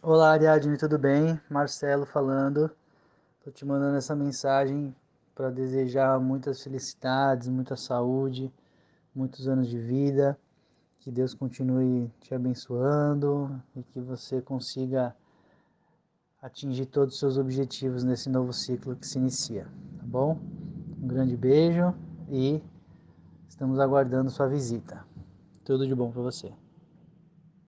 Olá, Ariadne, tudo bem? Marcelo falando. Tô te mandando essa mensagem para desejar muitas felicidades, muita saúde, muitos anos de vida. Que Deus continue te abençoando e que você consiga atingir todos os seus objetivos nesse novo ciclo que se inicia, tá bom? Um grande beijo e estamos aguardando sua visita. Tudo de bom para você.